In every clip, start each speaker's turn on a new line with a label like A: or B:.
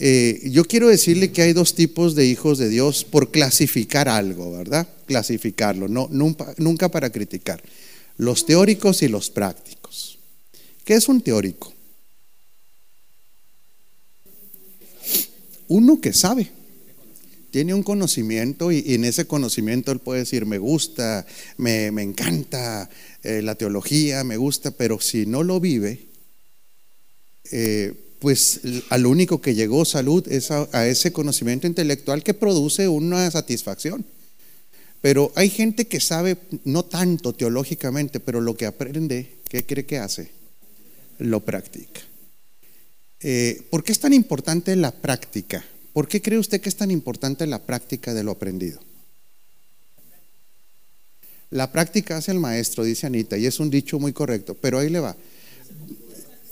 A: Eh, yo quiero decirle que hay dos tipos de hijos de Dios por clasificar algo, ¿verdad? Clasificarlo, no, nunca, para criticar. Los teóricos y los prácticos. ¿Qué es un teórico? Uno que sabe, tiene un conocimiento y, en ese conocimiento él puede decir, me gusta, me, encanta eh, la teología, me gusta, pero si no lo vive, eh, pues al único que llegó salud es a, ese conocimiento intelectual que produce una satisfacción. Pero hay gente que sabe, no tanto teológicamente, pero lo que aprende, ¿qué cree que hace? Lo practica. Eh, ¿Por qué es tan importante la práctica? ¿Por qué cree usted que es tan importante la práctica de lo aprendido? La práctica hace el maestro, dice Anita, y es un dicho muy correcto, pero ahí le va.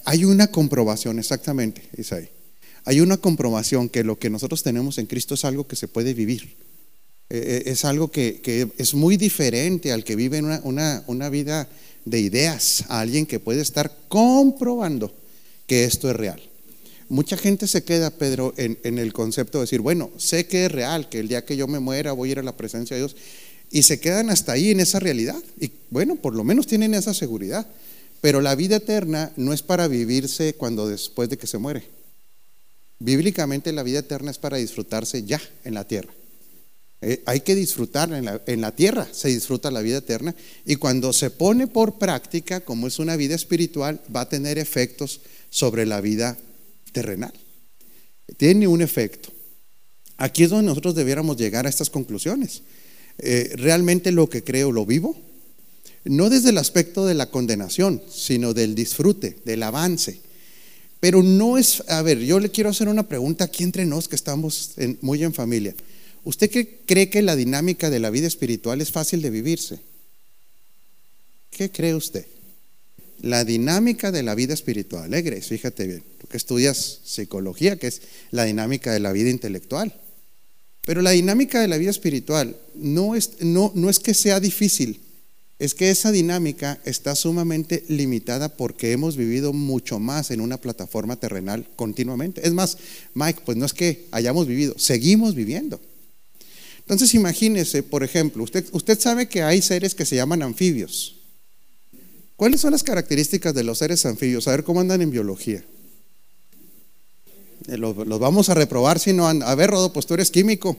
A: Hay una comprobación, exactamente, Isaí. Hay una comprobación que lo que nosotros tenemos en Cristo es algo que se puede vivir. Eh, eh, es algo que, es muy diferente al que vive una, una, vida de ideas, a alguien que puede estar comprobando que esto es real. Mucha gente se queda, Pedro, en, en, el concepto de decir, bueno, sé que es real, que el día que yo me muera voy a ir a la presencia de Dios, y se quedan hasta ahí en esa realidad. Y bueno, por lo menos tienen esa seguridad. Pero la vida eterna no es para vivirse cuando después de que se muere. Bíblicamente la vida eterna es para disfrutarse ya en la tierra. Eh, hay que disfrutar en la, tierra, se disfruta la vida eterna y cuando se pone por práctica, como es una vida espiritual, va a tener efectos sobre la vida terrenal. Tiene un efecto. Aquí es donde nosotros debiéramos llegar a estas conclusiones. Eh, realmente lo que creo lo vivo, no desde el aspecto de la condenación, sino del disfrute, del avance. Pero no es, a ver, yo le quiero hacer una pregunta aquí entre nos que estamos muy en familia. ¿Usted qué cree que la dinámica de la vida espiritual es fácil de vivirse? ¿Qué cree usted? La dinámica de la vida espiritual, alegre, fíjate bien, tú que estudias psicología, que es la dinámica de la vida intelectual. Pero la dinámica de la vida espiritual no es, no, no es que sea difícil, es que esa dinámica está sumamente limitada porque hemos vivido mucho más en una plataforma terrenal continuamente. Es más, Mike, pues no es que hayamos vivido, seguimos viviendo. Entonces imagínese, por ejemplo, usted, usted sabe que hay seres que se llaman anfibios. ¿Cuáles son las características de los seres anfibios? A ver cómo andan en biología. Eh, los, los vamos a reprobar si no andan. A ver, Rodo, pues tú eres químico.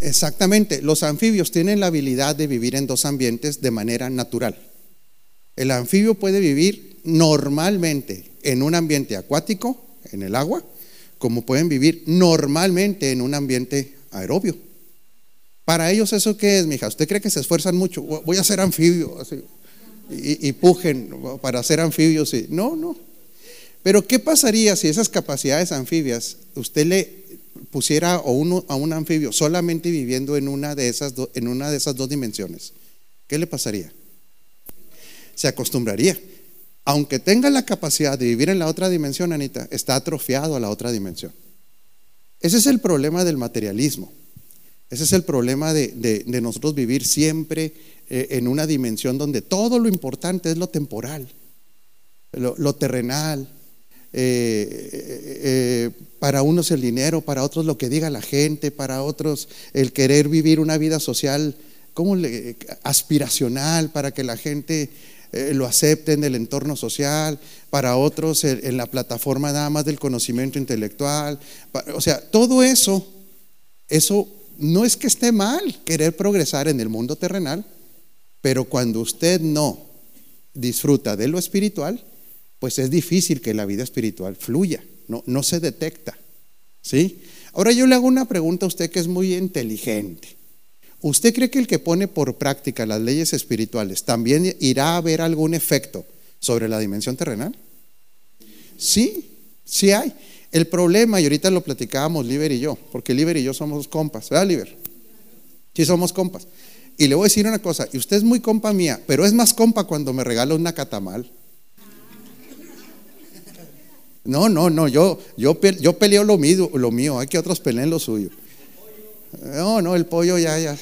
A: Exactamente, los anfibios tienen la habilidad de vivir en dos ambientes de manera natural. El anfibio puede vivir normalmente en un ambiente acuático, en el agua, como pueden vivir normalmente en un ambiente aerobio. Para ellos eso qué es, mija? ¿Usted cree que se esfuerzan mucho? Voy a ser anfibio y, pujen para ser anfibios. No, no. Pero ¿qué pasaría si esas capacidades anfibias usted le pusiera a, un anfibio solamente viviendo en una, de esas en una de esas dos dimensiones, ¿qué le pasaría? Se acostumbraría. Aunque tenga la capacidad de vivir en la otra dimensión, Anita, está atrofiado a la otra dimensión. Ese es el problema del materialismo. Ese es el problema de, nosotros vivir siempre eh, en una dimensión donde todo lo importante es lo temporal, lo terrenal, eh, eh, para unos el dinero, para otros lo que diga la gente, para otros el querer vivir una vida social aspiracional para que la gente eh, lo acepte en el entorno social, para otros en la plataforma nada más del conocimiento intelectual. o sea, todo eso, eso no es que esté mal querer progresar en el mundo terrenal, pero cuando usted no disfruta de lo espiritual, pues es difícil que la vida espiritual fluya, no, se detecta. ¿Sí? Ahora yo le hago una pregunta a usted que es muy inteligente. ¿Usted cree que el que pone por práctica las leyes espirituales también irá a ver algún efecto sobre la dimensión terrenal? Sí, sí hay. El problema, y ahorita lo platicábamos Liber y yo, porque Liber y yo somos compas, ¿verdad, Liber? Sí, somos compas. Y le voy a decir una cosa, y usted es muy compa mía, pero es más compa cuando me regala una catamal. No, no, no, yo, yo, yo peleo lo mío, lo mío, hay que otros peleen lo suyo. No, no, el pollo ya, ya.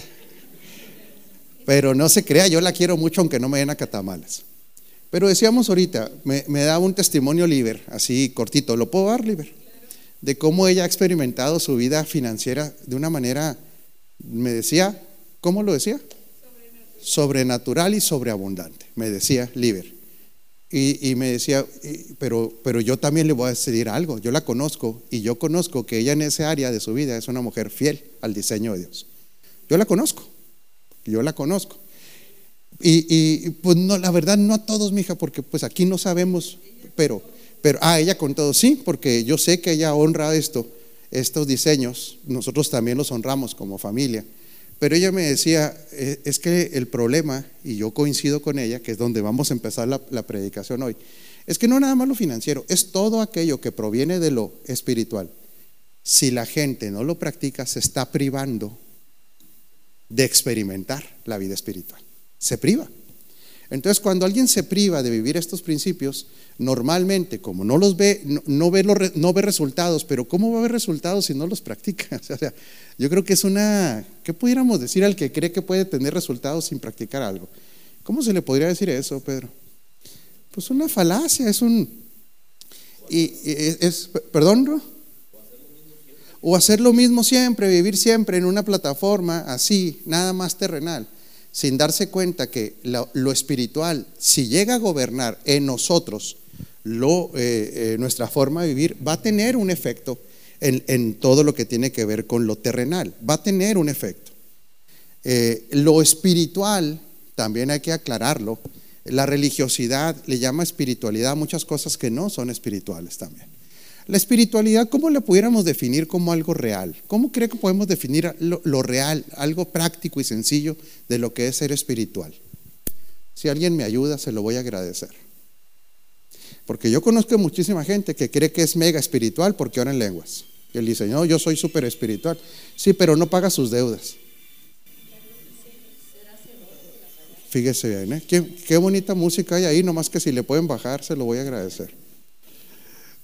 A: Pero no se crea, yo la quiero mucho aunque no me den a catamales. Pero decíamos ahorita, me, me daba un testimonio Liber, así cortito, ¿lo puedo dar, Liber? De cómo ella ha experimentado su vida financiera de una manera, me decía, ¿cómo lo decía? Sobrenatural, y sobreabundante, me decía Liber. Y, me decía, pero, pero yo también le voy a decir algo, yo la conozco y yo conozco que ella en ese área de su vida es una mujer fiel al diseño de Dios. Yo la conozco, yo la conozco. Y, pues no, la verdad no a todos, mija, porque pues aquí no sabemos, pero, pero, ah, ella con todo, sí, porque yo sé que ella honra esto, estos diseños, nosotros también los honramos como familia. Pero ella me decía, eh, es que el problema, y yo coincido con ella, que es donde vamos a empezar la, la predicación hoy, es que no nada más lo financiero, es todo aquello que proviene de lo espiritual. Si la gente no lo practica, se está privando de experimentar la vida espiritual se priva. Entonces, cuando alguien se priva de vivir estos principios, normalmente, como no los ve, no, ve, no ve resultados, pero ¿cómo va a ver resultados si no los practica? O sea, yo creo que es una, ¿qué pudiéramos decir al que cree que puede tener resultados sin practicar algo? ¿Cómo se le podría decir eso, Pedro? Pues una falacia, es un, y, es, perdón, o hacer lo mismo siempre, vivir siempre en una plataforma así, nada más terrenal sin darse cuenta que lo, espiritual, si llega a gobernar en nosotros eh, eh, nuestra forma de vivir, va a tener un efecto en, todo lo que tiene que ver con lo terrenal, va a tener un efecto. Eh, lo espiritual, también hay que aclararlo, la religiosidad le llama espiritualidad a muchas cosas que no son espirituales también. La espiritualidad, ¿cómo la pudiéramos definir como algo real? ¿Cómo cree que podemos definir lo, real, algo práctico y sencillo de lo que es ser espiritual? Si alguien me ayuda, se lo voy a agradecer. Porque yo conozco muchísima gente que cree que es mega espiritual porque ora en lenguas. Y él dice, no, yo soy súper espiritual. Sí, pero no paga sus deudas. Fíjese bien, ¿eh? qué, qué bonita música hay ahí, nomás que si le pueden bajar, se lo voy a agradecer.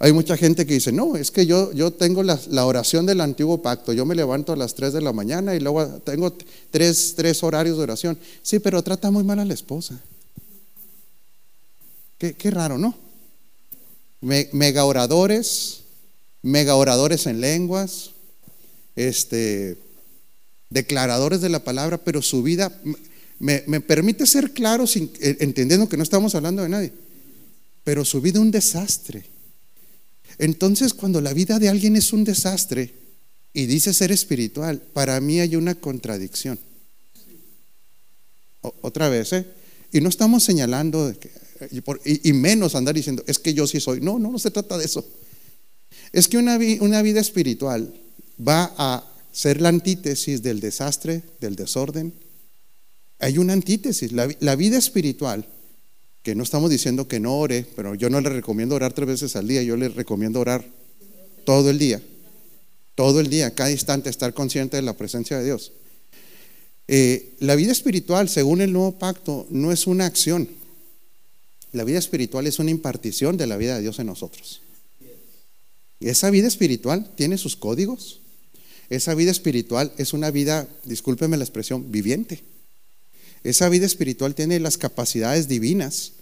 A: Hay mucha gente que dice, no, es que yo, yo tengo la, oración del antiguo pacto, yo me levanto a las 3 de la mañana y luego tengo tres, tres horarios de oración. Sí, pero trata muy mal a la esposa. Qué, qué raro, ¿no? mega oradores, mega oradores en lenguas, este, declaradores de la palabra, pero su vida me, me permite ser claro, sin, eh, entendiendo que no estamos hablando de nadie, pero su vida un desastre. Entonces, cuando la vida de alguien es un desastre y dice ser espiritual, para mí hay una contradicción. otra vez, ¿eh? Y no estamos señalando, y, menos andar diciendo, es que yo sí soy. No, no, no se trata de eso. Es que una vida espiritual va a ser la antítesis del desastre, del desorden. Hay una antítesis. la vida espiritual que no estamos diciendo que no ore, pero yo no le recomiendo orar tres veces al día, yo le recomiendo orar todo el día, todo el día, cada instante estar consciente de la presencia de Dios. Eh, la vida espiritual, según el nuevo pacto, no es una acción. La vida espiritual es una impartición de la vida de Dios en nosotros. Y esa vida espiritual tiene sus códigos. Esa vida espiritual es una vida, discúlpeme la expresión, viviente. Esa vida espiritual tiene las capacidades divinas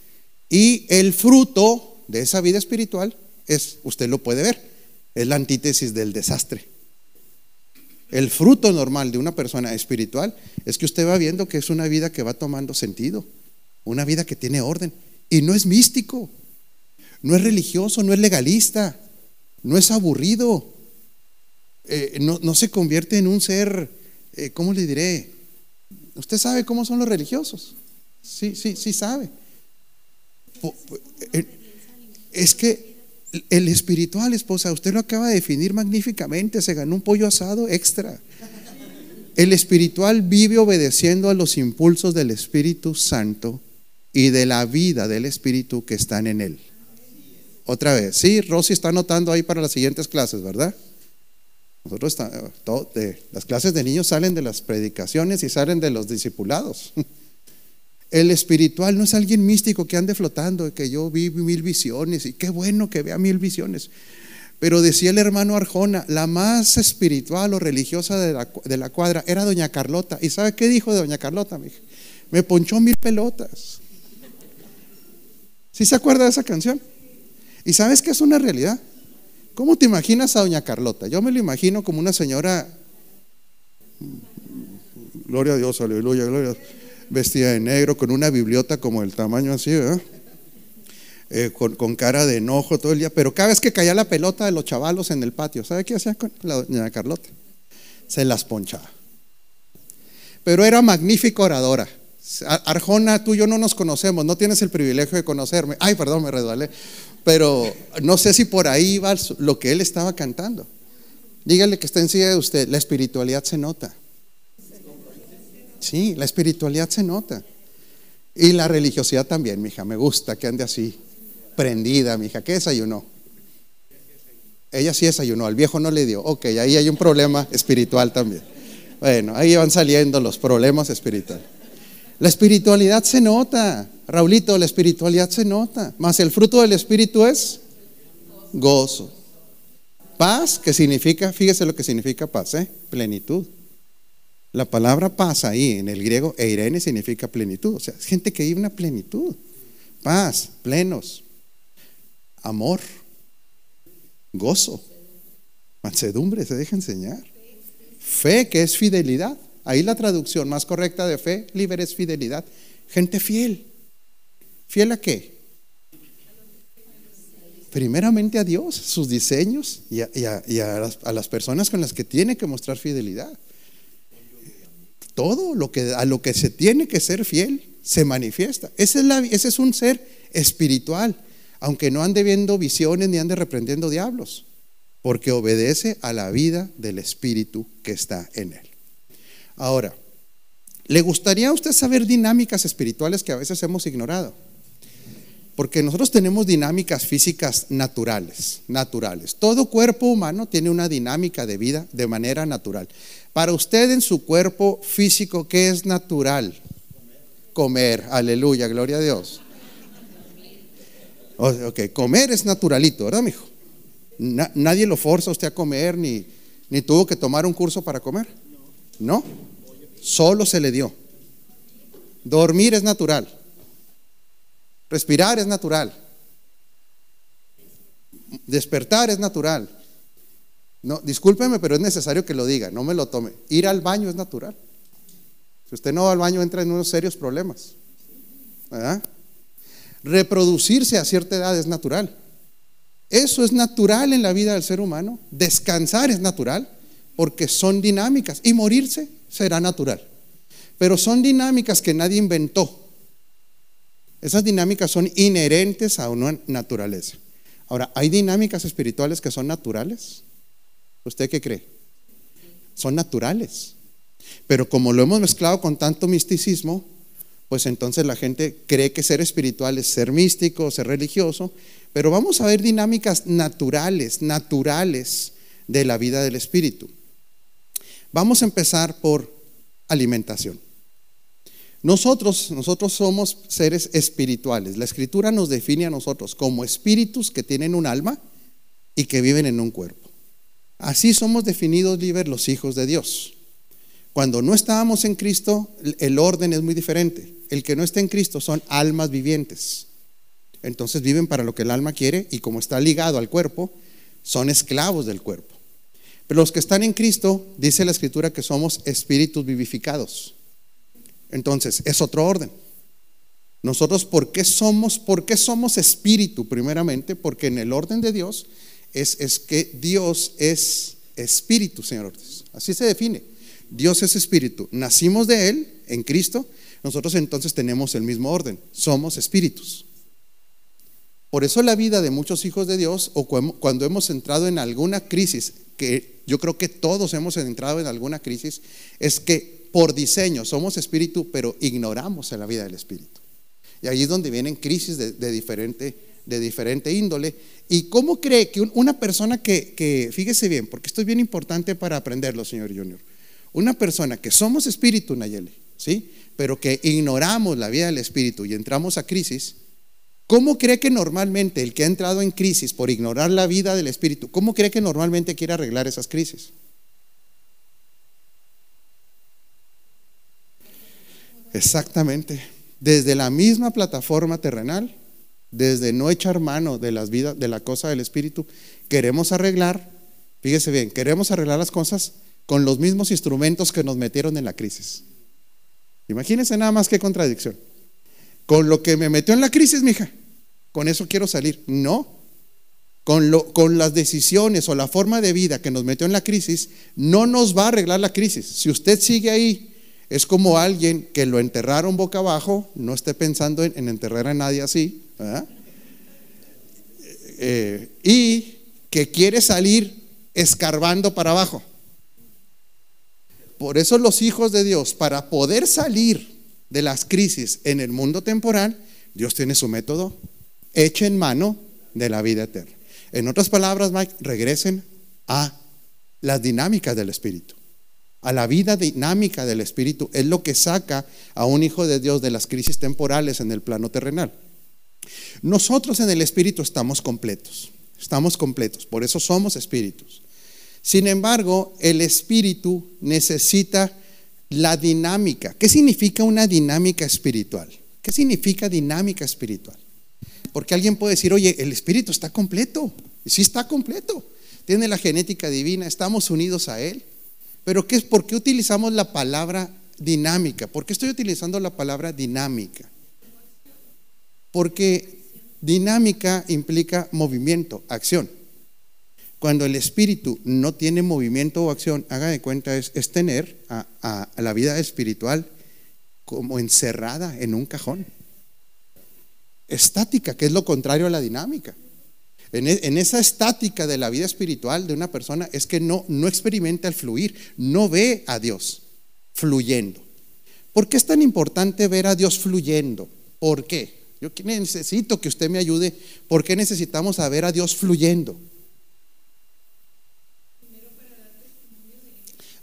A: y el fruto de esa vida espiritual es, usted lo puede ver, es la antítesis del desastre. El fruto normal de una persona espiritual es que usted va viendo que es una vida que va tomando sentido, una vida que tiene orden y no es místico, no es religioso, no es legalista, no es aburrido, eh, no, se convierte en un ser, eh, ¿cómo le diré? Usted sabe cómo son los religiosos. Sí, sí, sí sabe. Eh, es que el espiritual, esposa, usted lo acaba de definir magníficamente, se ganó un pollo asado extra. El espiritual vive obedeciendo a los impulsos del Espíritu Santo y de la vida del Espíritu que están en él. Otra vez, sí, Rosy está anotando ahí para las siguientes clases, ¿verdad? Nosotros, las clases de niños salen de las predicaciones y salen de los discipulados. El espiritual no es alguien místico que ande flotando, que yo vi mil visiones y qué bueno que vea mil visiones. Pero decía el hermano Arjona, la más espiritual o religiosa de la, cuadra era doña Carlota. ¿Y sabe qué dijo de doña Carlota? Me ponchó mil pelotas. ¿Sí se acuerda de esa canción? ¿Y sabes que es una realidad? ¿Cómo te imaginas a doña Carlota? Yo me lo imagino como una señora, gloria a Dios, aleluya, gloria vestida de negro, con una bibliota como el tamaño así, ¿verdad? Eh, con, cara de enojo todo el día, pero cada vez que caía la pelota de los chavalos en el patio, ¿sabe qué hacía con la doña Carlota? Se las ponchaba. Pero era magnífica oradora. Arjona, tú y yo no nos conocemos, no tienes el privilegio de conocerme. Ay, perdón, me resbalé. Pero no sé si por ahí va lo que él estaba cantando. Dígale que está encima de usted, la espiritualidad se nota. Sí, la espiritualidad se nota. Y la religiosidad también, mija, me gusta que ande así prendida, mi hija. ¿Qué desayunó? Ella sí desayunó, al viejo no le dio. Ok, ahí hay un problema espiritual también. Bueno, ahí van saliendo los problemas espirituales. La espiritualidad se nota, Raulito, la espiritualidad se nota. Más el fruto del espíritu es gozo. Paz, que significa, fíjese lo que significa paz, ¿eh? plenitud. La palabra paz ahí en el griego, eirene, significa plenitud. O sea, gente que vive una plenitud. Paz, plenos amor, gozo, mansedumbre, se deja enseñar. Fe, que es fidelidad. Ahí la traducción más correcta de fe, libre es fidelidad. Gente fiel. ¿Fiel a qué? Primeramente a Dios, sus diseños y, a, las, personas con las que tiene que mostrar fidelidad. Todo lo que, a lo que se tiene que ser fiel se manifiesta. Ese es, ese es un ser espiritual aunque no ande viendo visiones ni ande reprendiendo diablos, porque obedece a la vida del Espíritu que está en él. Ahora, ¿le gustaría a usted saber dinámicas espirituales que a veces hemos ignorado? Porque nosotros tenemos dinámicas físicas naturales, naturales. Todo cuerpo humano tiene una dinámica de vida de manera natural. Para usted en su cuerpo físico, ¿qué es natural? Comer, aleluya, gloria a Dios. Ok, comer es naturalito, ¿verdad, mijo? nadie lo forza a usted a comer, ni, ni tuvo que tomar un curso para comer. No, solo se le dio. Dormir es natural. Respirar es natural. Despertar es natural. No, discúlpeme, pero es necesario que lo diga, no me lo tome. Ir al baño es natural. Si usted no va al baño, entra en unos serios problemas. ¿Verdad? Reproducirse a cierta edad es natural. Eso es natural en la vida del ser humano. Descansar es natural porque son dinámicas. Y morirse será natural. Pero son dinámicas que nadie inventó. Esas dinámicas son inherentes a una naturaleza. Ahora, ¿hay dinámicas espirituales que son naturales? ¿Usted qué cree? Son naturales. Pero como lo hemos mezclado con tanto misticismo, pues entonces la gente cree que ser espiritual es ser místico, ser religioso, pero vamos a ver dinámicas naturales, naturales de la vida del espíritu. Vamos a empezar por alimentación. Nosotros, nosotros somos seres espirituales. La escritura nos define a nosotros como espíritus que tienen un alma y que viven en un cuerpo. Así somos definidos, libres los hijos de Dios. Cuando no estábamos en Cristo, el orden es muy diferente. El que no está en Cristo son almas vivientes. Entonces viven para lo que el alma quiere y como está ligado al cuerpo, son esclavos del cuerpo. Pero los que están en Cristo, dice la escritura que somos espíritus vivificados. Entonces, es otro orden. Nosotros, ¿por qué somos, por qué somos espíritu? Primeramente, porque en el orden de Dios es, es que Dios es espíritu, Señor Así se define. Dios es espíritu, nacimos de Él en Cristo, nosotros entonces tenemos el mismo orden, somos espíritus. Por eso la vida de muchos hijos de Dios, o cuando hemos entrado en alguna crisis, que yo creo que todos hemos entrado en alguna crisis, es que por diseño somos espíritu, pero ignoramos la vida del espíritu. Y ahí es donde vienen crisis de, diferente, índole. ¿Y cómo cree que una persona que, que, fíjese bien, porque esto es bien importante para aprenderlo, señor Junior, una persona que somos espíritu, Nayeli, ¿sí? Pero que ignoramos la vida del espíritu y entramos a crisis, ¿cómo cree que normalmente el que ha entrado en crisis por ignorar la vida del espíritu, cómo cree que normalmente quiere arreglar esas crisis? Exactamente. Desde la misma plataforma terrenal desde no echar mano de las vidas, de la cosa del espíritu, queremos arreglar, fíjese bien, queremos arreglar las cosas con los mismos instrumentos que nos metieron en la crisis. Imagínense nada más qué contradicción. Con lo que me metió en la crisis, mija, con eso quiero salir. No. Con, lo, con las decisiones o la forma de vida que nos metió en la crisis, no nos va a arreglar la crisis. Si usted sigue ahí, es como alguien que lo enterraron boca abajo, no esté pensando en, enterrar a nadie así, eh, y que quiere salir escarbando para abajo. Por eso los hijos de Dios, para poder salir de las crisis en el mundo temporal, Dios tiene su método. Echen mano de la vida eterna. En otras palabras, Mike, regresen a las dinámicas del Espíritu. A la vida dinámica del Espíritu es lo que saca a un hijo de Dios de las crisis temporales en el plano terrenal. Nosotros en el Espíritu estamos completos, estamos completos, por eso somos espíritus. Sin embargo, el espíritu necesita la dinámica. ¿Qué significa una dinámica espiritual? ¿Qué significa dinámica espiritual? Porque alguien puede decir, oye, el espíritu está completo. Y sí está completo. Tiene la genética divina, estamos unidos a él. Pero ¿qué es, ¿por qué utilizamos la palabra dinámica? ¿Por qué estoy utilizando la palabra dinámica? Porque dinámica implica movimiento, acción. Cuando el espíritu no tiene movimiento o acción, haga de cuenta, es, tener a, la vida espiritual como encerrada en un cajón. Estática, que es lo contrario a la dinámica. En, e, en, esa estática de la vida espiritual de una persona es que no, no experimenta el fluir, no ve a Dios fluyendo. ¿Por qué es tan importante ver a Dios fluyendo? ¿Por qué? Yo necesito que usted me ayude. ¿Por qué necesitamos ver a Dios fluyendo?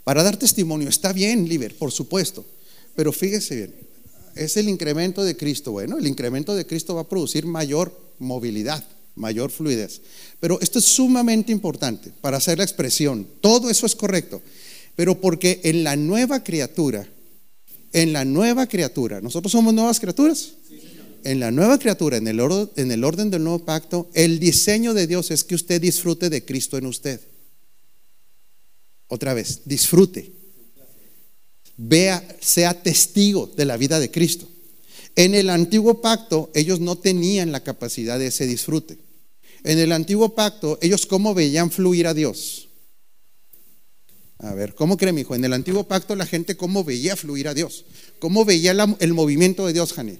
A: Para dar testimonio, está bien, Liber, por supuesto, pero fíjese bien, es el incremento de Cristo. Bueno, el incremento de Cristo va a producir mayor movilidad, mayor fluidez. Pero esto es sumamente importante para hacer la expresión. Todo eso es correcto. Pero porque en la nueva criatura, en la nueva criatura, ¿nosotros somos nuevas criaturas? En la nueva criatura, en el, en el orden del nuevo pacto, el diseño de Dios es que usted disfrute de Cristo en usted. Otra vez, disfrute. Vea, sea testigo de la vida de Cristo. En el antiguo pacto ellos no tenían la capacidad de ese disfrute. En el antiguo pacto ellos cómo veían fluir a Dios. A ver, ¿cómo cree mi hijo? En el antiguo pacto la gente cómo veía fluir a Dios. ¿Cómo veía el movimiento de Dios, Jani?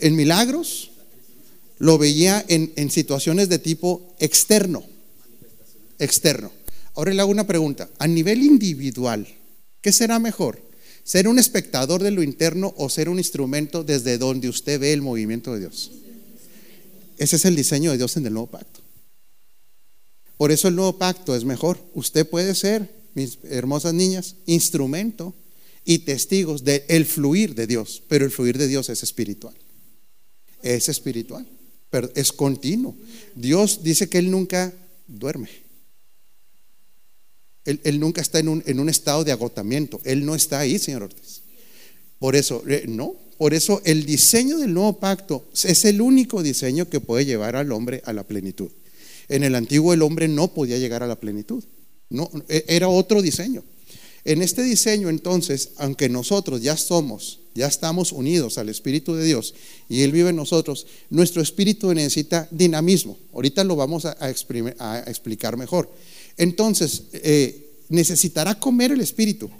A: En milagros, lo veía en situaciones de tipo externo. Externo. Ahora le hago una pregunta. A nivel individual, ¿qué será mejor? ¿Ser un espectador de lo interno o ser un instrumento desde donde usted ve el movimiento de Dios? Ese es el diseño de Dios en el nuevo pacto. Por eso el nuevo pacto es mejor. Usted puede ser, mis hermosas niñas, instrumento y testigos del fluir de Dios, pero el fluir de Dios es espiritual. Es espiritual, pero es continuo. Dios dice que Él nunca duerme. Él, nunca está en un, estado de agotamiento. Él no está ahí, señor Ortiz. Por eso, eh, no. Por eso el diseño del nuevo pacto es el único diseño que puede llevar al hombre a la plenitud. En el antiguo el hombre no podía llegar a la plenitud. No, e, era otro diseño. En este diseño entonces, aunque nosotros ya somos, ya estamos unidos al Espíritu de Dios y Él vive en nosotros, nuestro espíritu necesita dinamismo. Ahorita lo vamos a explicar mejor. Entonces, eh, necesitará comer el espíritu.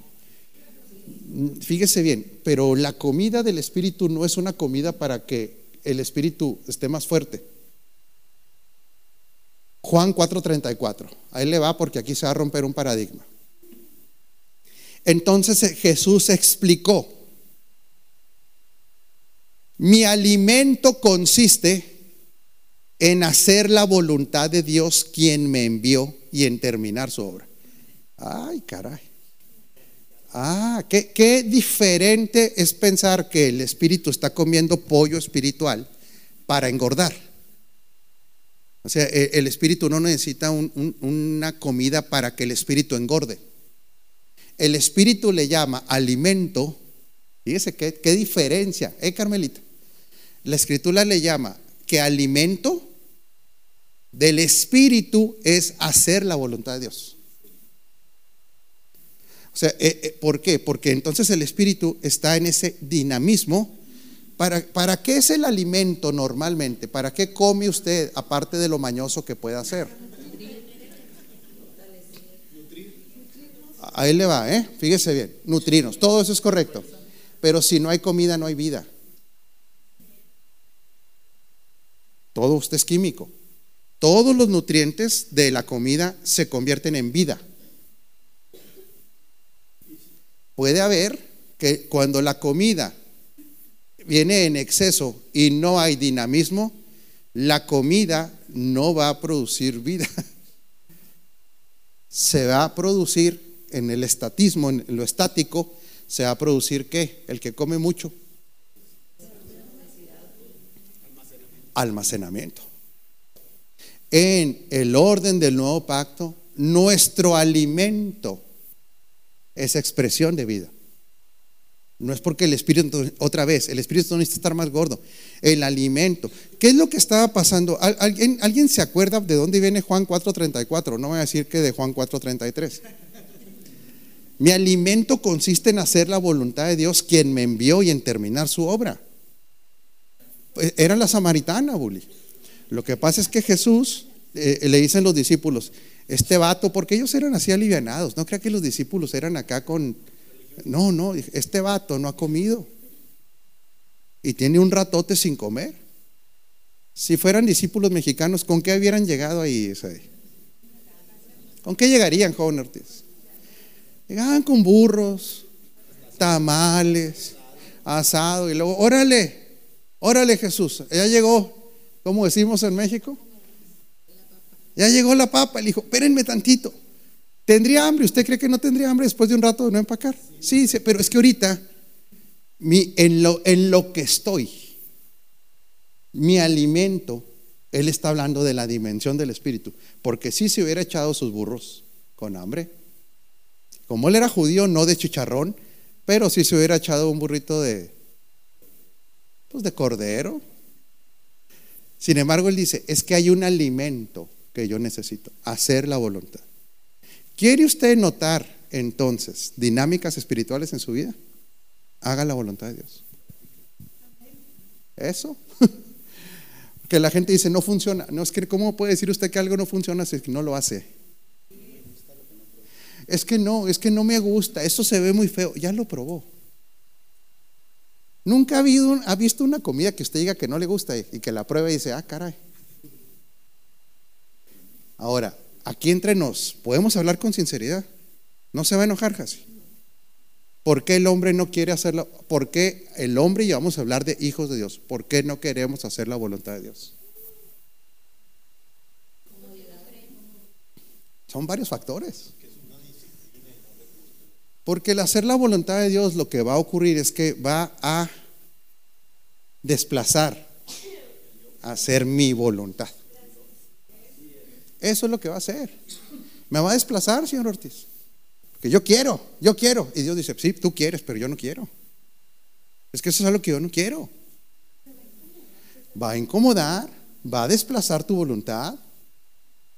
A: Fíjese bien, pero la comida del espíritu no es una comida para que el espíritu esté más fuerte. Juan 4:34, ahí le va porque aquí se va a romper un paradigma. Entonces eh, Jesús explicó, mi alimento consiste en hacer la voluntad de Dios quien me envió y en terminar su obra. Ay, caray. Ah, qué, qué diferente es pensar que el espíritu está comiendo pollo espiritual para engordar. O sea, e, el espíritu no necesita una comida para que el espíritu engorde. El espíritu le llama alimento. Fíjese qué, qué diferencia, ¿eh, Carmelita? La escritura le llama que alimento del espíritu es hacer la voluntad de Dios. O sea, eh, eh, ¿por qué? Porque entonces el espíritu está en ese dinamismo. ¿Para, ¿Para qué es el alimento normalmente? ¿Para qué come usted aparte de lo mañoso que pueda hacer? Ahí le va, ¿eh? Fíjese bien, nutrirnos, todo eso es correcto. Pero si no hay comida, no hay vida. Todo usted es químico. Todos los nutrientes de la comida se convierten en vida. Puede haber que cuando la comida viene en exceso y no hay dinamismo, la comida no va a producir vida. Se va a producir en el estatismo, en lo estático, se va a producir qué? El que come mucho. Almacenamiento. En el orden del nuevo pacto, nuestro alimento es expresión de vida. No es porque el espíritu, otra vez, el espíritu no necesita estar más gordo. El alimento. ¿Qué es lo que estaba pasando? ¿Alguien, ¿Alguien se acuerda de dónde viene Juan 4.34? No voy a decir que de Juan 4.33. Mi alimento consiste en hacer la voluntad de Dios, quien me envió y en terminar su obra. Pues, era la samaritana, Bully. Lo que pasa es que Jesús eh, le dicen los discípulos, este vato, porque ellos eran así alivianados, no crea que los discípulos eran acá con, no, no, este vato no ha comido y tiene un ratote sin comer. Si fueran discípulos mexicanos, ¿con qué hubieran llegado ahí? ¿Con qué llegarían, joven Ortiz? Llegaban con burros, tamales, asado y luego, órale, órale Jesús, ya llegó, como decimos en México. Ya llegó la papa, le dijo, espérenme tantito. ¿Tendría hambre? ¿Usted cree que no tendría hambre después de un rato de no empacar? Sí, pero es que ahorita, mi, en, lo, en lo que estoy, mi alimento, él está hablando de la dimensión del espíritu, porque si se hubiera echado sus burros con hambre, como él era judío, no de chicharrón, pero si se hubiera echado un burrito de, pues de cordero. Sin embargo, él dice, es que hay un alimento que yo necesito, hacer la voluntad. ¿Quiere usted notar entonces dinámicas espirituales en su vida? Haga la voluntad de Dios. Eso. que la gente dice, no funciona. No es que, ¿cómo puede decir usted que algo no funciona si no lo hace? Es que no, es que no me gusta, esto se ve muy feo. Ya lo probó. Nunca ha, habido, ha visto una comida que usted diga que no le gusta y que la pruebe y dice, ah, caray. Ahora, aquí entre nos, ¿podemos hablar con sinceridad? No se va a enojar, casi. ¿Por qué el hombre no quiere hacerlo? ¿Por qué el hombre, y vamos a hablar de hijos de Dios, por qué no queremos hacer la voluntad de Dios? Son varios factores. Porque el hacer la voluntad de Dios lo que va a ocurrir es que va a desplazar a hacer mi voluntad. Eso es lo que va a hacer. Me va a desplazar, señor Ortiz. Que yo quiero, yo quiero. Y Dios dice, sí, tú quieres, pero yo no quiero. Es que eso es algo que yo no quiero. Va a incomodar, va a desplazar tu voluntad,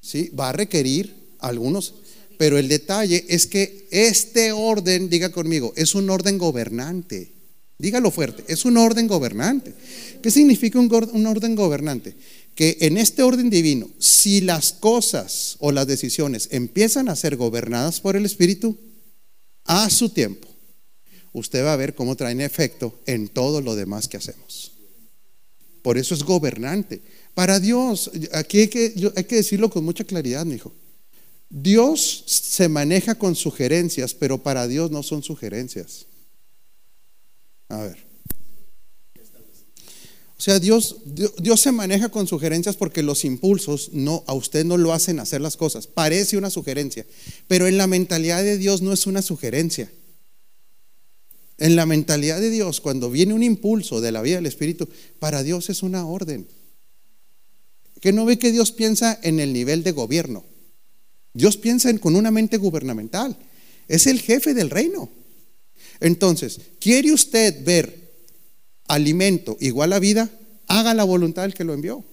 A: ¿sí? va a requerir algunos pero el detalle es que este orden, diga conmigo, es un orden gobernante. Dígalo fuerte, es un orden gobernante. ¿Qué significa un, orden gobernante? Que en este orden divino, si las cosas o las decisiones empiezan a ser gobernadas por el Espíritu, a su tiempo, usted va a ver cómo traen efecto en todo lo demás que hacemos. Por eso es gobernante. Para Dios, aquí hay que, hay que decirlo con mucha claridad, mi hijo. Dios se maneja con sugerencias, pero para Dios no son sugerencias. A ver. O sea, Dios, Dios, se maneja con sugerencias porque los impulsos no, a usted no lo hacen hacer las cosas. Parece una sugerencia, pero en la mentalidad de Dios no es una sugerencia. En la mentalidad de Dios, cuando viene un impulso de la vida del Espíritu, para Dios es una orden. Que no ve que Dios piensa en el nivel de gobierno. Dios piensa con una mente gubernamental. Es el jefe del reino. Entonces, ¿quiere usted ver alimento igual a vida? haga la voluntad del que lo envió.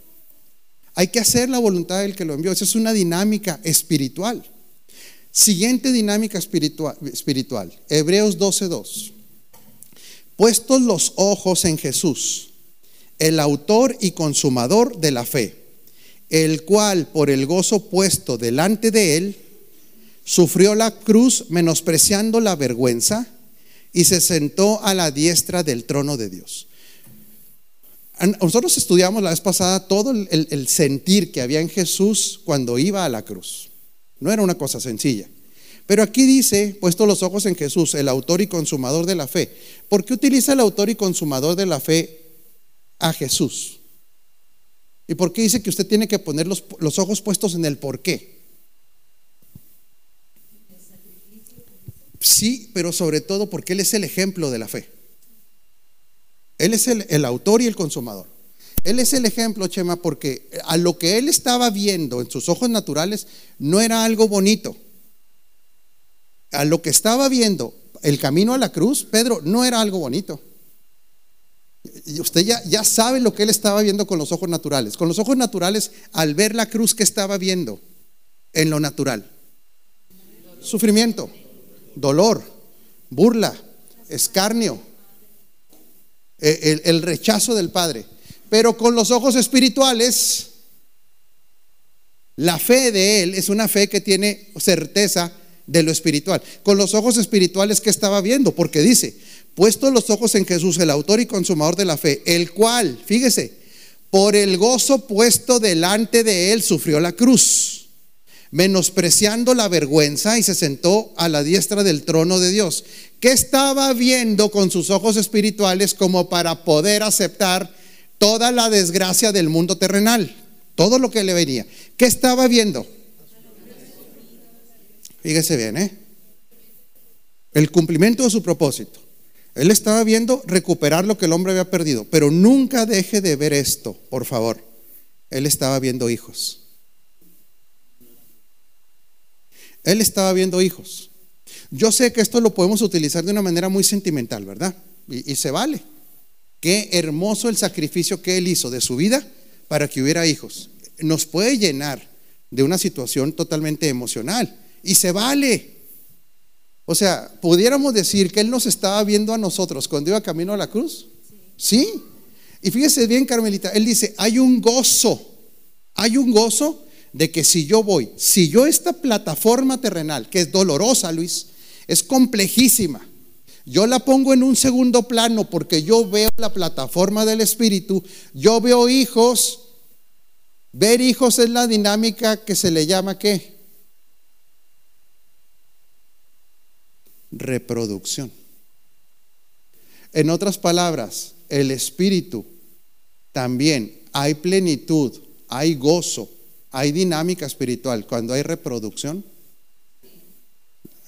A: Hay que hacer la voluntad del que lo envió. Esa es una dinámica espiritual. Siguiente dinámica espiritual, espiritual. Hebreos 12:2. Puestos los ojos en Jesús, el autor y consumador de la fe, el cual por el gozo puesto delante de él, sufrió la cruz menospreciando la vergüenza y se sentó a la diestra del trono de Dios. Nosotros estudiamos la vez pasada todo el, sentir que había en Jesús cuando iba a la cruz. No era una cosa sencilla. Pero aquí dice, puesto los ojos en Jesús, el autor y consumador de la fe. ¿Por qué utiliza el autor y consumador de la fe a Jesús? ¿Y por qué dice que usted tiene que poner los, los ojos puestos en el por qué? Sí, pero sobre todo porque Él es el ejemplo de la fe. Él es el, autor y el consumador. Él es el ejemplo, Chema, porque a lo que él estaba viendo en sus ojos naturales no era algo bonito. A lo que estaba viendo el camino a la cruz, Pedro, no era algo bonito. Usted ya, ya sabe lo que él estaba viendo con los ojos naturales. Con los ojos naturales, al ver la cruz, que estaba viendo en lo natural? Sufrimiento, dolor, burla, escarnio, eh, el, rechazo del Padre. Pero con los ojos espirituales, la fe de él es una fe que tiene certeza de lo espiritual. Con los ojos espirituales que estaba viendo, porque dice, puesto los ojos en Jesús, el autor y consumador de la fe, el cual, fíjese, por el gozo puesto delante de él sufrió la cruz, menospreciando la vergüenza y se sentó a la diestra del trono de Dios. ¿Qué estaba viendo con sus ojos espirituales como para poder aceptar toda la desgracia del mundo terrenal? Todo lo que le venía. ¿Qué estaba viendo? Fíjese bien, ¿eh? El cumplimiento de su propósito. Él estaba viendo recuperar lo que el hombre había perdido, pero nunca deje de ver esto, por favor. Él estaba viendo hijos. Él estaba viendo hijos. Yo sé que esto lo podemos utilizar de una manera muy sentimental, ¿verdad? Y, se vale. Qué hermoso el sacrificio que Él hizo de su vida para que hubiera hijos. Nos puede llenar de una situación totalmente emocional. Y se vale. O sea, pudiéramos decir que Él nos estaba viendo a nosotros cuando iba camino a la cruz. Sí. Y fíjese bien, Carmelita, Él dice, hay un gozo. Hay un gozo de que si yo voy, si yo esta plataforma terrenal, que es dolorosa, Luis, es complejísima. Yo la pongo en un segundo plano porque yo veo la plataforma del Espíritu, yo veo hijos. Ver hijos es la dinámica que se le llama qué? Reproducción. En otras palabras, el Espíritu también hay plenitud, hay gozo, hay dinámica espiritual cuando hay reproducción.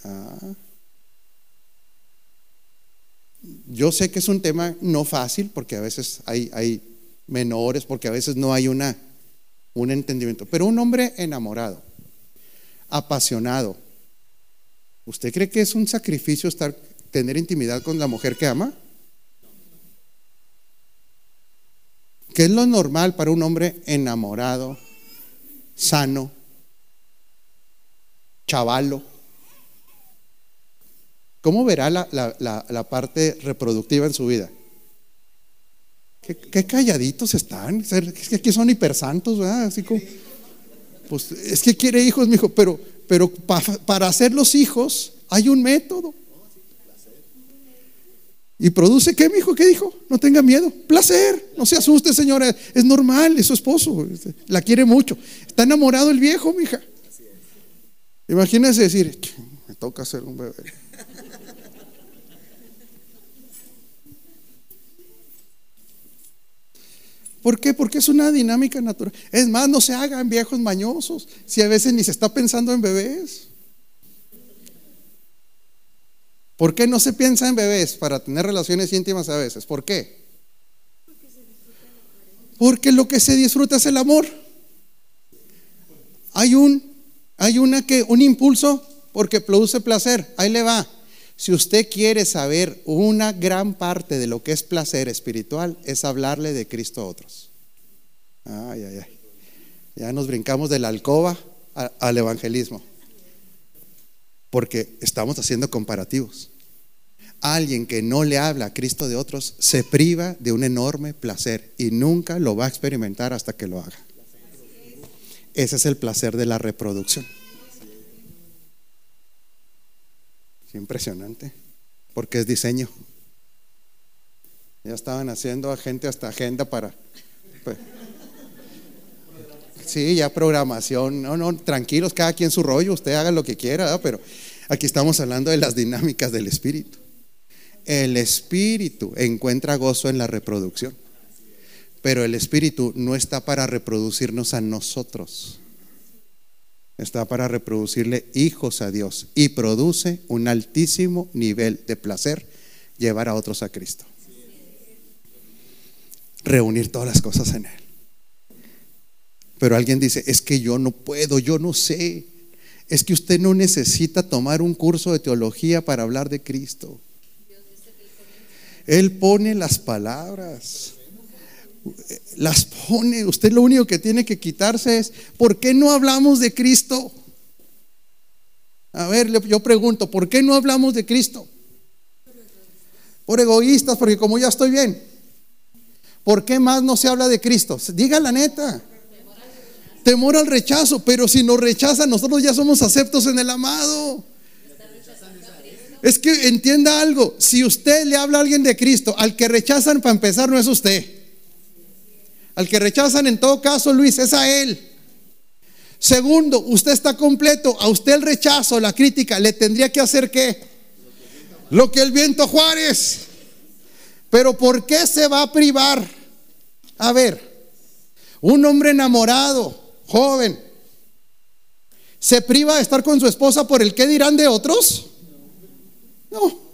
A: Ah. Yo sé que es un tema no fácil porque a veces hay, hay menores, porque a veces no hay una, un entendimiento. Pero un hombre enamorado, apasionado, ¿usted cree que es un sacrificio estar, tener intimidad con la mujer que ama? ¿Qué es lo normal para un hombre enamorado, sano, chavalo? ¿Cómo verá la, parte reproductiva en su vida? ¿Qué, calladitos están. Es que aquí son hipersantos, ¿verdad? Así como, pues es que quiere hijos, mijo, pero, pero para hacer los hijos hay un método. ¿Y produce qué, mijo? ¿Qué dijo? No tenga miedo. Placer. No se asuste, señora. Es normal, es su esposo. La quiere mucho. Está enamorado el viejo, mija. Imagínese decir, me toca hacer un bebé. ¿Por qué? Porque es una dinámica natural. Es más, no se hagan viejos mañosos si a veces ni se está pensando en bebés. ¿Por qué no se piensa en bebés para tener relaciones íntimas a veces? ¿Por qué? Porque lo que se disfruta es el amor. Hay un, hay una que, un impulso porque produce placer. Ahí le va. Si usted quiere saber una gran parte de lo que es placer espiritual, es hablarle de Cristo a otros. Ay, ay, ay. Ya nos brincamos de la alcoba al evangelismo. Porque estamos haciendo comparativos. Alguien que no le habla a Cristo de otros se priva de un enorme placer y nunca lo va a experimentar hasta que lo haga. Ese es el placer de la reproducción. Impresionante, porque es diseño. Ya estaban haciendo a gente hasta agenda para... Pues, sí, ya programación. No, no, tranquilos, cada quien su rollo, usted haga lo que quiera, pero aquí estamos hablando de las dinámicas del espíritu. El espíritu encuentra gozo en la reproducción, pero el espíritu no está para reproducirnos a nosotros está para reproducirle hijos a Dios y produce un altísimo nivel de placer llevar a otros a Cristo. Reunir todas las cosas en Él. Pero alguien dice, es que yo no puedo, yo no sé. Es que usted no necesita tomar un curso de teología para hablar de Cristo. Él pone las palabras las pone. Usted lo único que tiene que quitarse es, ¿por qué no hablamos de Cristo? A ver, yo pregunto, ¿por qué no hablamos de Cristo? Por egoístas, porque como ya estoy bien. ¿Por qué más no se habla de Cristo? Diga la neta. Temor al rechazo, pero si nos rechazan, nosotros ya somos aceptos en el amado. Es que entienda algo, si usted le habla a alguien de Cristo, al que rechazan para empezar no es usted. Al que rechazan en todo caso, Luis, es a él. Segundo, usted está completo. A usted el rechazo, la crítica, le tendría que hacer qué? Lo que el viento Juárez. Pero ¿por qué se va a privar? A ver, un hombre enamorado, joven, ¿se priva de estar con su esposa por el qué dirán de otros? No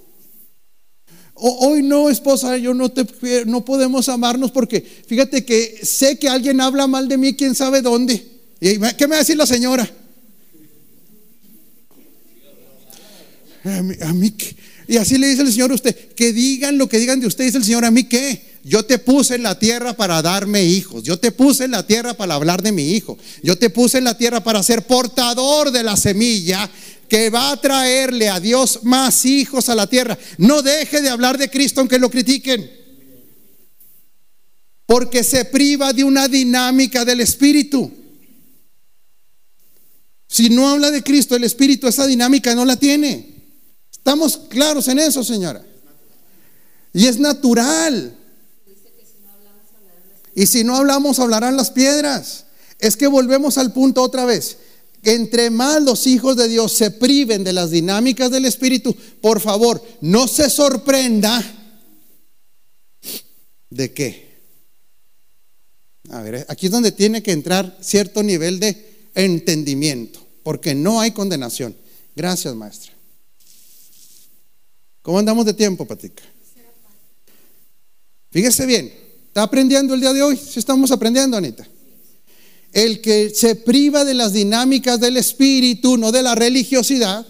A: hoy no, esposa, yo no te no podemos amarnos porque fíjate que sé que alguien habla mal de mí, quién sabe dónde. ¿Y qué me va a decir la señora? A mí, y así le dice el Señor a usted, que digan lo que digan de usted, dice el Señor, a mí qué. Yo te puse en la tierra para darme hijos. Yo te puse en la tierra para hablar de mi hijo. Yo te puse en la tierra para ser portador de la semilla que va a traerle a Dios más hijos a la tierra. No deje de hablar de Cristo aunque lo critiquen. Porque se priva de una dinámica del Espíritu. Si no habla de Cristo, el Espíritu, esa dinámica no la tiene. Estamos claros en eso, señora. Y es natural. Y si no hablamos, hablarán las piedras. Es que volvemos al punto otra vez entre más los hijos de Dios se priven de las dinámicas del Espíritu, por favor, no se sorprenda de qué. A ver, aquí es donde tiene que entrar cierto nivel de entendimiento, porque no hay condenación. Gracias, maestra. ¿Cómo andamos de tiempo, Patica? Fíjese bien, ¿está aprendiendo el día de hoy? Si estamos aprendiendo, Anita el que se priva de las dinámicas del espíritu, no de la religiosidad,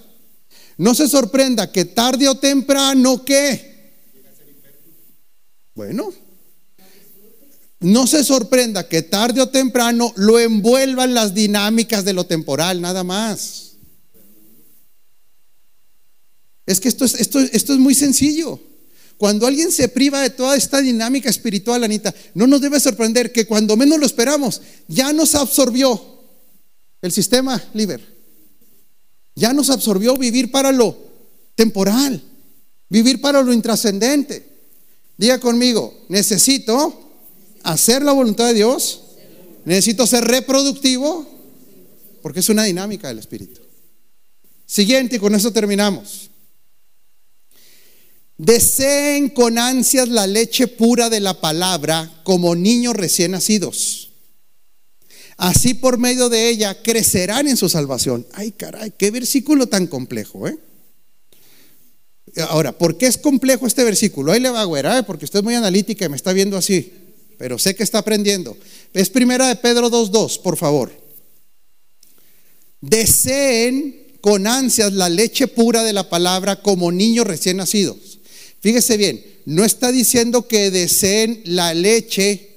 A: no se sorprenda que tarde o temprano ¿qué? Bueno, no se sorprenda que tarde o temprano lo envuelvan las dinámicas de lo temporal, nada más. Es que esto es, esto, esto es muy sencillo. Cuando alguien se priva de toda esta dinámica espiritual, Anita, no nos debe sorprender que cuando menos lo esperamos, ya nos absorbió el sistema liber. Ya nos absorbió vivir para lo temporal, vivir para lo intrascendente. Diga conmigo, necesito hacer la voluntad de Dios, necesito ser reproductivo, porque es una dinámica del espíritu. Siguiente, y con eso terminamos. Deseen con ansias la leche pura de la palabra como niños recién nacidos. Así por medio de ella crecerán en su salvación. Ay, caray, qué versículo tan complejo, ¿eh? Ahora, ¿por qué es complejo este versículo? Ahí le va a güera, ¿eh? porque usted es muy analítica y me está viendo así, pero sé que está aprendiendo. Es primera de Pedro 2.2, por favor. Deseen con ansias la leche pura de la palabra como niños recién nacidos. Fíjese bien, no está diciendo que deseen la leche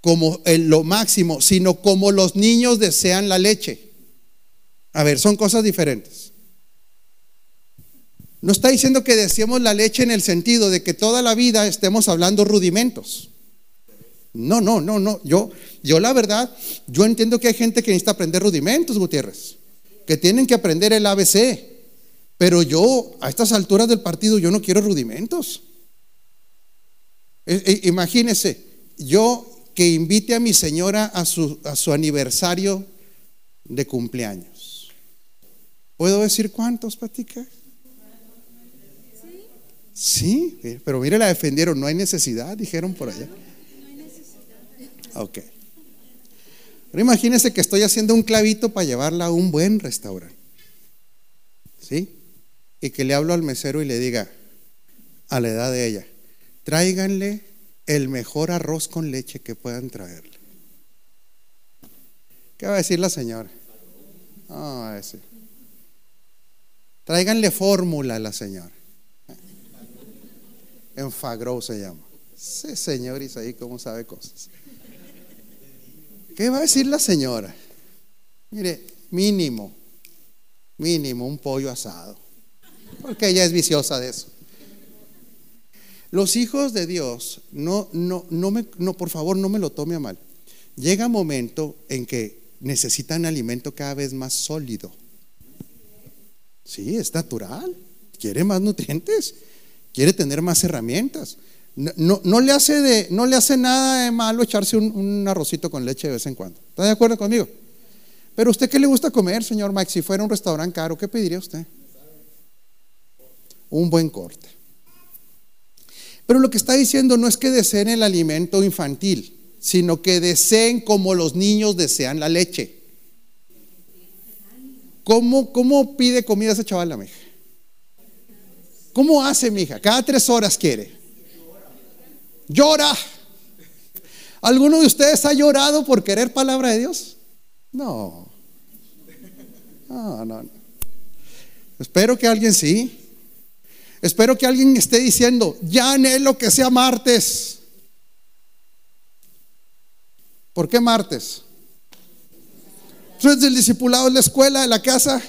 A: como lo máximo, sino como los niños desean la leche. A ver, son cosas diferentes. No está diciendo que deseemos la leche en el sentido de que toda la vida estemos hablando rudimentos. No, no, no, no. Yo, yo la verdad, yo entiendo que hay gente que necesita aprender rudimentos, Gutiérrez, que tienen que aprender el ABC. Pero yo, a estas alturas del partido, yo no quiero rudimentos. E, e, imagínese, yo que invite a mi señora a su, a su aniversario de cumpleaños. ¿Puedo decir cuántos, Patica? Sí, pero mire, la defendieron, no hay necesidad, dijeron por allá. Ok. Pero imagínense que estoy haciendo un clavito para llevarla a un buen restaurante. ¿Sí? Y que le hablo al mesero y le diga, a la edad de ella, tráiganle el mejor arroz con leche que puedan traerle. ¿Qué va a decir la señora? Ah, ese. Tráiganle fórmula a la señora. Enfagro se llama. Sí, señor Isaí, ¿cómo sabe cosas? ¿Qué va a decir la señora? Mire, mínimo, mínimo un pollo asado, porque ella es viciosa de eso. Los hijos de Dios, no, no, no, me, no, por favor, no me lo tome a mal. Llega un momento en que necesitan alimento cada vez más sólido. Sí, es natural. Quiere más nutrientes, quiere tener más herramientas. No, no, le hace de, no le hace nada de malo echarse un, arrocito con leche de vez en cuando. ¿Está de acuerdo conmigo? Pero usted qué le gusta comer, señor Mike? Si fuera un restaurante caro, ¿qué pediría usted? Un buen corte. Pero lo que está diciendo no es que deseen el alimento infantil, sino que deseen como los niños desean la leche. ¿Cómo, cómo pide comida esa chavala, mija? ¿Cómo hace, mija? Cada tres horas quiere llora. ¿Alguno de ustedes ha llorado por querer palabra de Dios? No. No, no. Espero que alguien sí. Espero que alguien esté diciendo, ya anhelo que sea martes. ¿Por qué martes? ¿Tú eres del discipulado en la escuela, de la casa?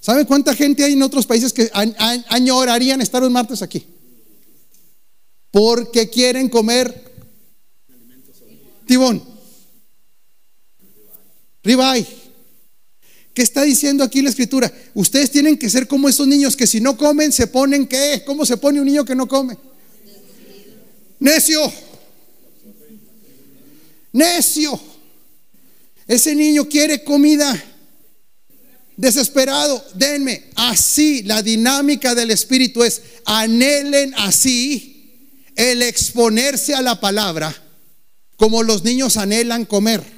A: ¿Sabe cuánta gente hay en otros países que añorarían estar un martes aquí? porque quieren comer tibón, ribeye. ¿Qué está diciendo aquí la escritura? Ustedes tienen que ser como esos niños que si no comen se ponen qué? ¿Cómo se pone un niño que no come? Necio. Necio. Ese niño quiere comida. Desesperado, denme. Así, la dinámica del espíritu es, anhelen así el exponerse a la palabra como los niños anhelan comer.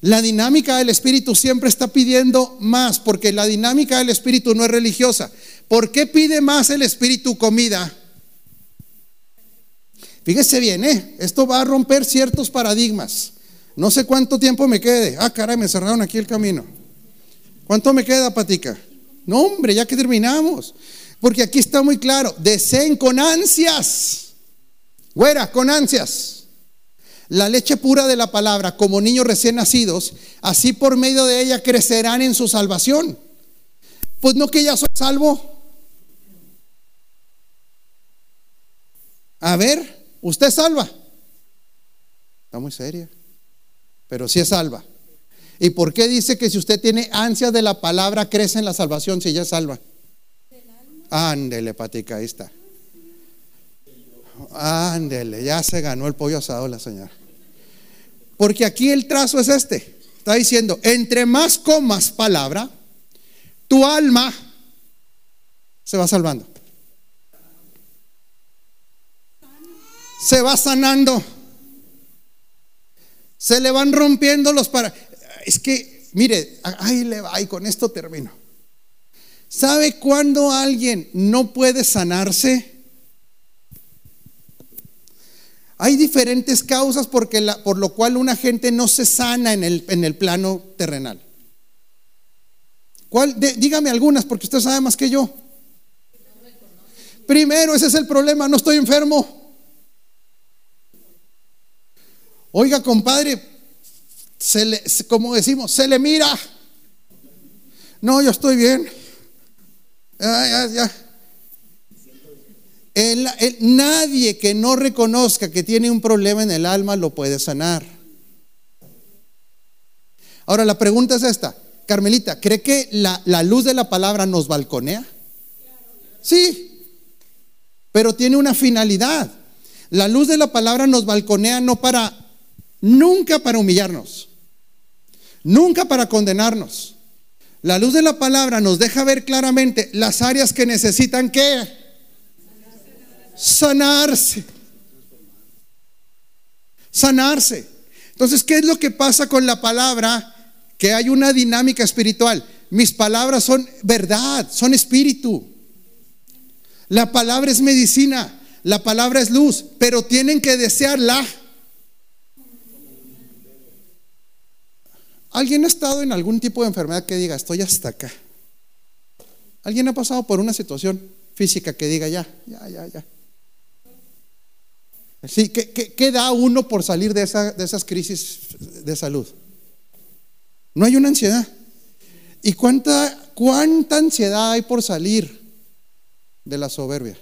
A: La dinámica del Espíritu siempre está pidiendo más, porque la dinámica del Espíritu no es religiosa. ¿Por qué pide más el Espíritu comida? Fíjese bien, ¿eh? esto va a romper ciertos paradigmas. No sé cuánto tiempo me quede. Ah, caray, me cerraron aquí el camino. ¿Cuánto me queda, Patica? No, hombre, ya que terminamos. Porque aquí está muy claro, deseen con ansias, güera, con ansias, la leche pura de la palabra como niños recién nacidos, así por medio de ella crecerán en su salvación. Pues no que ya soy salvo. A ver, usted salva. Está muy seria, pero sí es salva. ¿Y por qué dice que si usted tiene ansias de la palabra crece en la salvación si ya es salva? Ándele, patica, ahí está. Ándele, ya se ganó el pollo asado la señora. Porque aquí el trazo es este. Está diciendo, entre más comas palabra, tu alma se va salvando. Se va sanando. Se le van rompiendo los para. Es que, mire, ahí le va y con esto termino. ¿Sabe cuándo alguien no puede sanarse? Hay diferentes causas porque por lo cual una gente no se sana en el, plano terrenal. ¿Cuál? dígame algunas porque usted sabe más que yo. Primero, ese es el problema, no estoy enfermo. Oiga, compadre, como decimos, se le mira. No, yo estoy bien. Ya, ya, ya nadie que no reconozca que tiene un problema en el alma lo puede sanar. Ahora la pregunta es esta, Carmelita, ¿cree que la, la luz de la palabra nos balconea? Sí, pero tiene una finalidad. La luz de la palabra nos balconea no para, nunca para humillarnos, nunca para condenarnos. La luz de la palabra nos deja ver claramente las áreas que necesitan que sanarse. Sanarse. Entonces, ¿qué es lo que pasa con la palabra? Que hay una dinámica espiritual. Mis palabras son verdad, son espíritu. La palabra es medicina, la palabra es luz, pero tienen que desearla. ¿Alguien ha estado en algún tipo de enfermedad que diga, estoy hasta acá? ¿Alguien ha pasado por una situación física que diga, ya, ya, ya, ya? Sí, ¿qué, da uno por salir de, de esas crisis de salud? No hay una ansiedad. ¿Y cuánta, cuánta ansiedad hay por salir de la soberbia?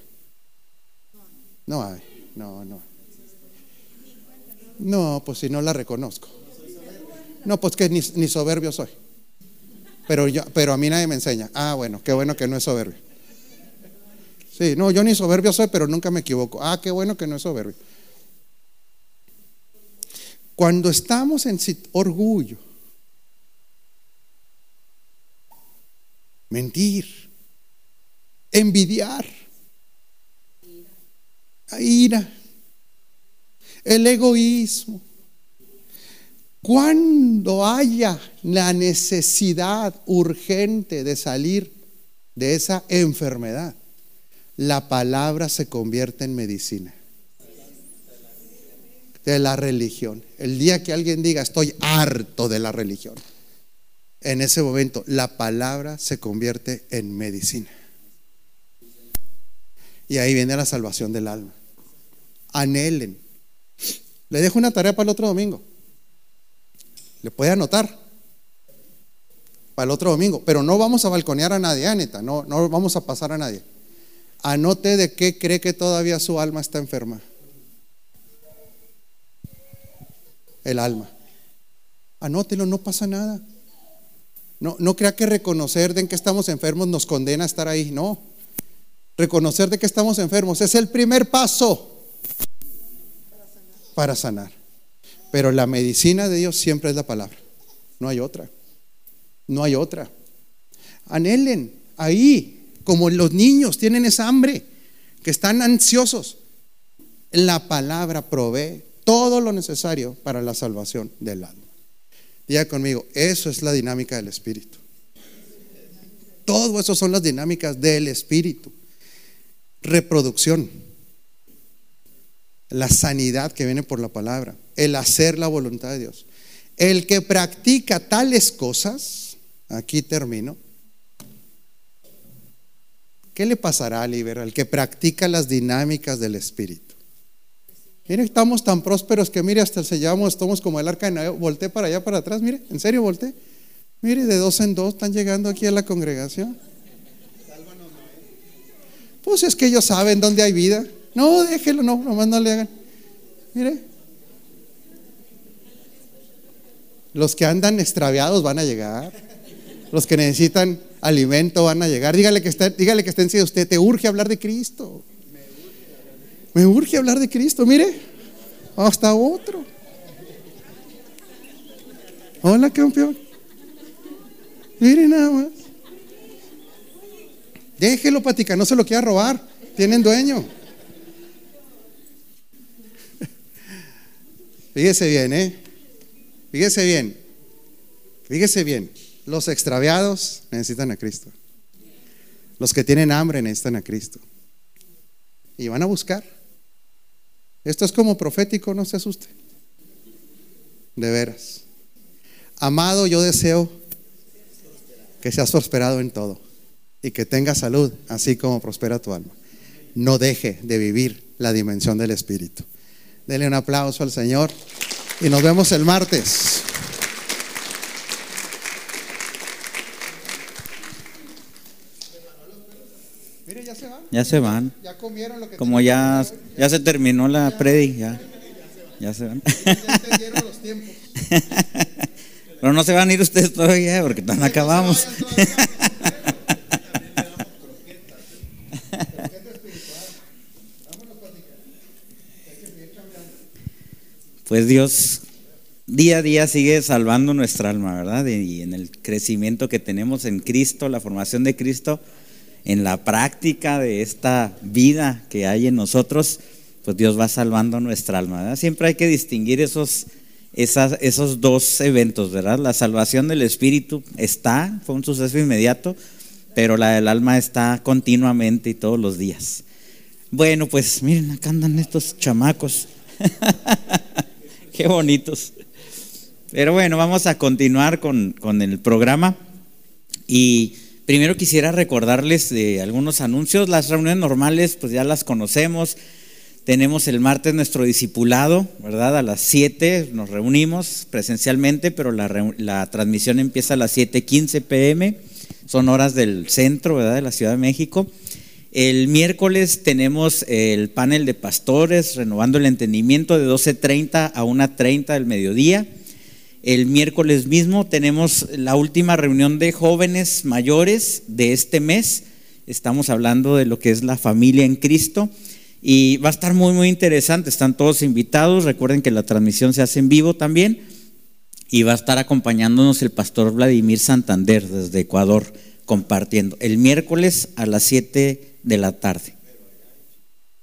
A: No hay, no, no. No, pues si no la reconozco. No, pues que ni, ni soberbio soy. Pero, yo, pero a mí nadie me enseña. Ah, bueno, qué bueno que no es soberbio. Sí, no, yo ni soberbio soy, pero nunca me equivoco. Ah, qué bueno que no es soberbio. Cuando estamos en orgullo, mentir, envidiar, ira, el egoísmo, cuando haya la necesidad urgente de salir de esa enfermedad, la palabra se convierte en medicina de la religión. El día que alguien diga, estoy harto de la religión, en ese momento la palabra se convierte en medicina. Y ahí viene la salvación del alma. Anhelen. Le dejo una tarea para el otro domingo. Le puede anotar para el otro domingo, pero no vamos a balconear a nadie, Aneta, no, no vamos a pasar a nadie. Anote de qué cree que todavía su alma está enferma. El alma. Anótelo, no pasa nada. No, no crea que reconocer de que estamos enfermos nos condena a estar ahí. No. Reconocer de que estamos enfermos es el primer paso para sanar. Pero la medicina de Dios siempre es la palabra. No hay otra. No hay otra. Anhelen ahí, como los niños tienen esa hambre, que están ansiosos. La palabra provee todo lo necesario para la salvación del alma. Diga conmigo, eso es la dinámica del Espíritu. Todo eso son las dinámicas del Espíritu. Reproducción, la sanidad que viene por la palabra, el hacer la voluntad de Dios. El que practica tales cosas, aquí termino, ¿qué le pasará a El que practica las dinámicas del Espíritu. Mire, estamos tan prósperos que mire, hasta se llevamos, estamos como el arca de Noé. Volté para allá, para atrás, mire, en serio, volté. Mire, de dos en dos están llegando aquí a la congregación. Pues es que ellos saben dónde hay vida. No, déjelo, no, nomás no le hagan. Mire. Los que andan extraviados van a llegar. Los que necesitan alimento van a llegar. Dígale que está, dígale que está en usted. Te urge hablar de Cristo. Me urge hablar de Cristo. Mire, hasta otro. Hola, campeón. Mire nada más. Déjelo, patica, no se lo quiera robar. Tienen dueño. Fíjese bien, ¿eh? Fíjese bien. Fíjese bien. Los extraviados necesitan a Cristo. Los que tienen hambre necesitan a Cristo. Y van a buscar. Esto es como profético, no se asuste. De veras. Amado, yo deseo que seas prosperado en todo y que tengas salud, así como prospera tu alma. No deje de vivir la dimensión del Espíritu. Dele un aplauso al Señor y nos vemos el martes.
B: Ya se van. Ya comieron lo que Como ya, ya se terminó la predi, ya, ya se van. Ya los tiempos. Pero no se van a ir ustedes todavía porque tan acabamos. Pues Dios día a día sigue salvando nuestra alma, ¿verdad? Y en el crecimiento que tenemos en Cristo, la formación de Cristo, en la práctica de esta vida que hay en nosotros, pues Dios va salvando nuestra alma. Siempre hay que distinguir esos, esos dos eventos, ¿verdad? La salvación del espíritu está, fue un suceso inmediato, pero la del alma está continuamente y todos los días. Bueno, pues miren, acá andan estos chamacos. Qué bonitos. Pero bueno, vamos a continuar con, con el programa y Primero quisiera recordarles de algunos anuncios. Las reuniones normales, pues ya las conocemos. Tenemos el martes nuestro discipulado, ¿verdad? A las 7 nos reunimos presencialmente, pero la, transmisión empieza a las 7:15 pm. Son horas del centro, ¿verdad? De la Ciudad de México. El miércoles tenemos el panel de pastores, renovando el entendimiento de 12.30 a 1.30 del mediodía. El miércoles mismo tenemos la última reunión de jóvenes mayores de este mes. Estamos hablando de lo que es la familia en Cristo. Y va a estar muy, muy interesante. Están todos invitados. Recuerden que la transmisión se hace en vivo también. Y va a estar acompañándonos el pastor Vladimir Santander desde Ecuador, compartiendo. El miércoles a las 7 de la tarde.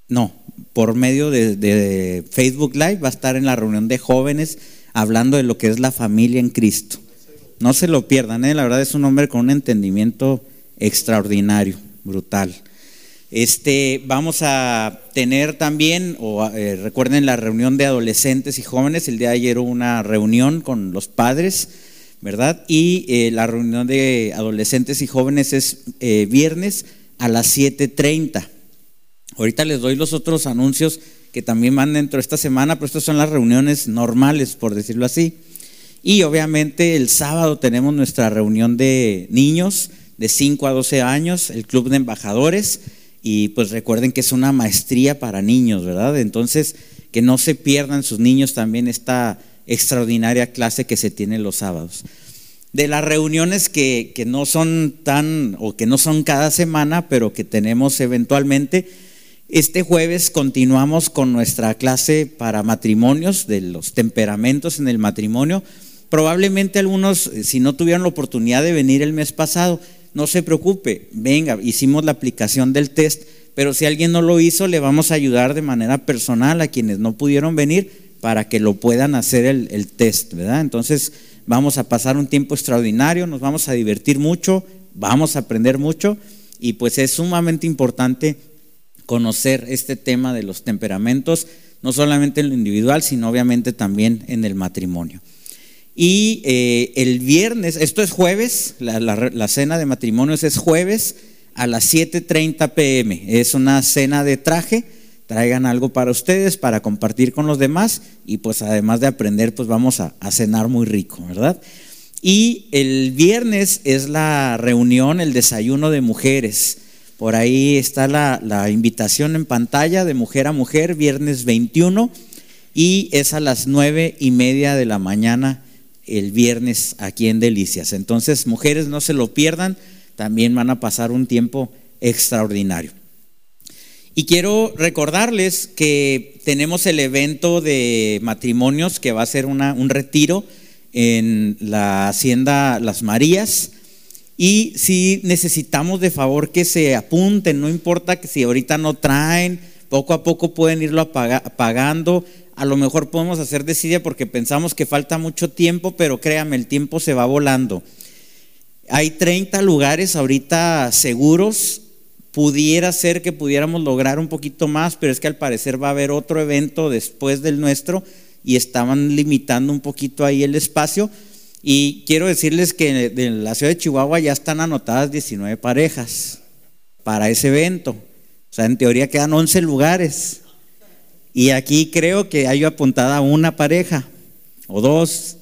B: No, por medio de, de Facebook Live va a estar en la reunión de jóvenes hablando de lo que es la familia en Cristo. No se lo pierdan, ¿eh? la verdad es un hombre con un entendimiento extraordinario, brutal. Este, vamos a tener también, o eh, recuerden la reunión de adolescentes y jóvenes, el día de ayer hubo una reunión con los padres, ¿verdad? Y eh, la reunión de adolescentes y jóvenes es viernes a las 7.30. Ahorita les doy los otros anuncios que también van dentro de esta semana, pero estas son las reuniones normales, por decirlo así. Y obviamente el sábado tenemos nuestra reunión de niños de 5 a 12 años, el Club de Embajadores, y pues recuerden que es una maestría para niños, ¿verdad? Entonces, que no se pierdan sus niños también esta extraordinaria clase que se tiene los sábados. De las reuniones que, que no son tan, o que no son cada semana, pero que tenemos eventualmente, este jueves continuamos con nuestra clase para matrimonios, de los temperamentos en el matrimonio. Probablemente algunos, eh, si no tuvieron la oportunidad de venir el mes pasado, no se preocupe, venga, hicimos la aplicación del test, pero si alguien no lo hizo, le vamos a ayudar de manera personal a quienes no pudieron venir para que lo puedan hacer el, el test, ¿verdad? Entonces vamos a pasar un tiempo extraordinario, nos vamos a divertir mucho, vamos a aprender mucho y pues es sumamente importante conocer este tema de los temperamentos, no solamente en lo individual, sino obviamente también en el matrimonio. Y eh, el viernes, esto es jueves, la, cena de matrimonios es jueves a las 7.30 pm. Es una cena de traje, traigan algo para ustedes, para compartir con los demás y pues además de aprender, pues vamos a cenar muy rico, ¿verdad? Y el viernes es la reunión, el desayuno de mujeres. Por ahí está la, invitación en pantalla de mujer a mujer, viernes 21, y es a las nueve y media de la mañana el viernes aquí en Delicias. Entonces, mujeres, no se lo pierdan, también van a pasar un tiempo extraordinario. Y quiero recordarles que tenemos el evento de matrimonios que va a ser un retiro en la Hacienda Las Marías y si necesitamos de favor que se apunten, no importa que si ahorita no traen, poco a poco pueden irlo pagando. A lo mejor podemos hacer desidia porque pensamos que falta mucho tiempo, pero créame, el tiempo se va volando. Hay 30 lugares ahorita seguros pudiera ser que pudiéramos lograr un poquito más, pero es que al parecer va a haber otro evento después del nuestro y estaban limitando un poquito ahí el espacio. Y quiero decirles que en la ciudad de Chihuahua ya están anotadas 19 parejas para ese evento. O sea, en teoría quedan 11 lugares. Y aquí creo que hay apuntada una pareja o dos.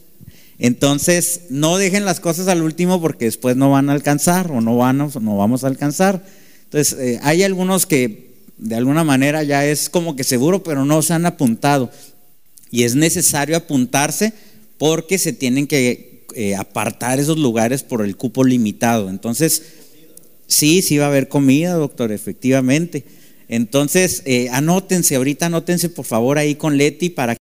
B: Entonces, no dejen las cosas al último porque después no van a alcanzar o no, van, no vamos a alcanzar. Entonces, eh, hay algunos que de alguna manera ya es como que seguro, pero no se han apuntado. Y es necesario apuntarse porque se tienen que eh, apartar esos lugares por el cupo limitado. Entonces, sí, sí va a haber comida, doctor, efectivamente. Entonces, eh, anótense, ahorita anótense por favor ahí con Leti para